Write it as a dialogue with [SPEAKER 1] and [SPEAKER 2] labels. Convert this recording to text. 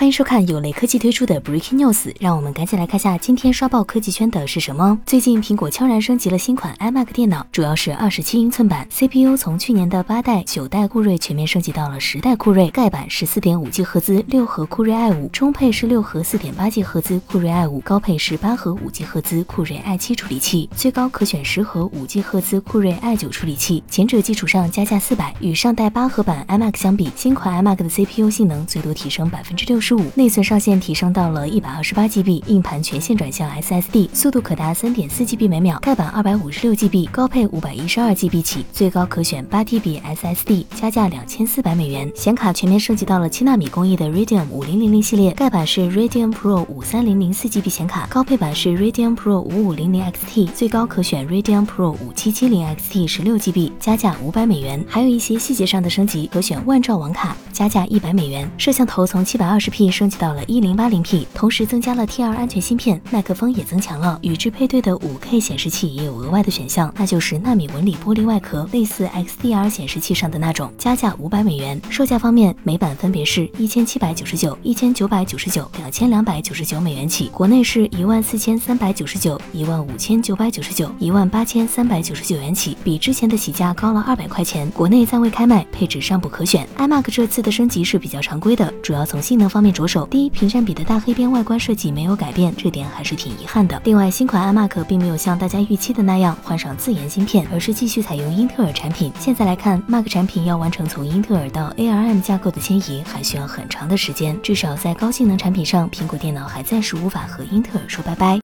[SPEAKER 1] 欢迎收看有雷科技推出的 Breaking News，让我们赶紧来看下今天刷爆科技圈的是什么。最近苹果悄然升级了新款 iMac 电脑，主要是二十七英寸版，CPU 从去年的八代、九代酷睿全面升级到了十代酷睿，盖板是四点五 G 赫兹六核酷睿 i 五，中配是六核四点八 G 赫兹酷睿 i 五，高配是八核五 G 赫兹酷睿 i 七处理器，最高可选十核五 G 赫兹酷睿 i 九处理器，前者基础上加价四百。与上代八核版 iMac 相比，新款 iMac 的 CPU 性能最多提升百分之六十。内存上限提升到了一百二十八 GB，硬盘全线转向 SSD，速度可达三点四 GB 每秒，盖板二百五十六 GB，高配五百一十二 GB 起，最高可选八 TB SSD，加价两千四百美元。显卡全面升级到了七纳米工艺的 Radeon 五零零零系列，盖板是 Radeon Pro 五三零零四 GB 显卡，高配版是 Radeon Pro 五五零零 XT，最高可选 Radeon Pro 五七七零 XT 十六 GB，加价五百美元。还有一些细节上的升级，可选万兆网卡，加价一百美元。摄像头从七百二十 P 升级。到了一零八零 P，同时增加了 T2 安全芯片，麦克风也增强了，与之配对的五 K 显示器也有额外的选项，那就是纳米纹理玻璃外壳，类似 XDR 显示器上的那种，加价五百美元。售价方面，美版分别是一千七百九十九、一千九百九十九、两千两百九十九美元起，国内是一万四千三百九十九、一万五千九百九十九、一万八千三百九十九元起，比之前的起价高了二百块钱。国内暂未开卖，配置尚不可选。iMac 这次的升级是比较常规的，主要从性能方面着手。第一，屏占比的大黑边外观设计没有改变，这点还是挺遗憾的。另外，新款 iMac 并没有像大家预期的那样换上自研芯片，而是继续采用英特尔产品。现在来看，Mac 产品要完成从英特尔到 ARM 架构的迁移，还需要很长的时间。至少在高性能产品上，苹果电脑还暂时无法和英特尔说拜拜。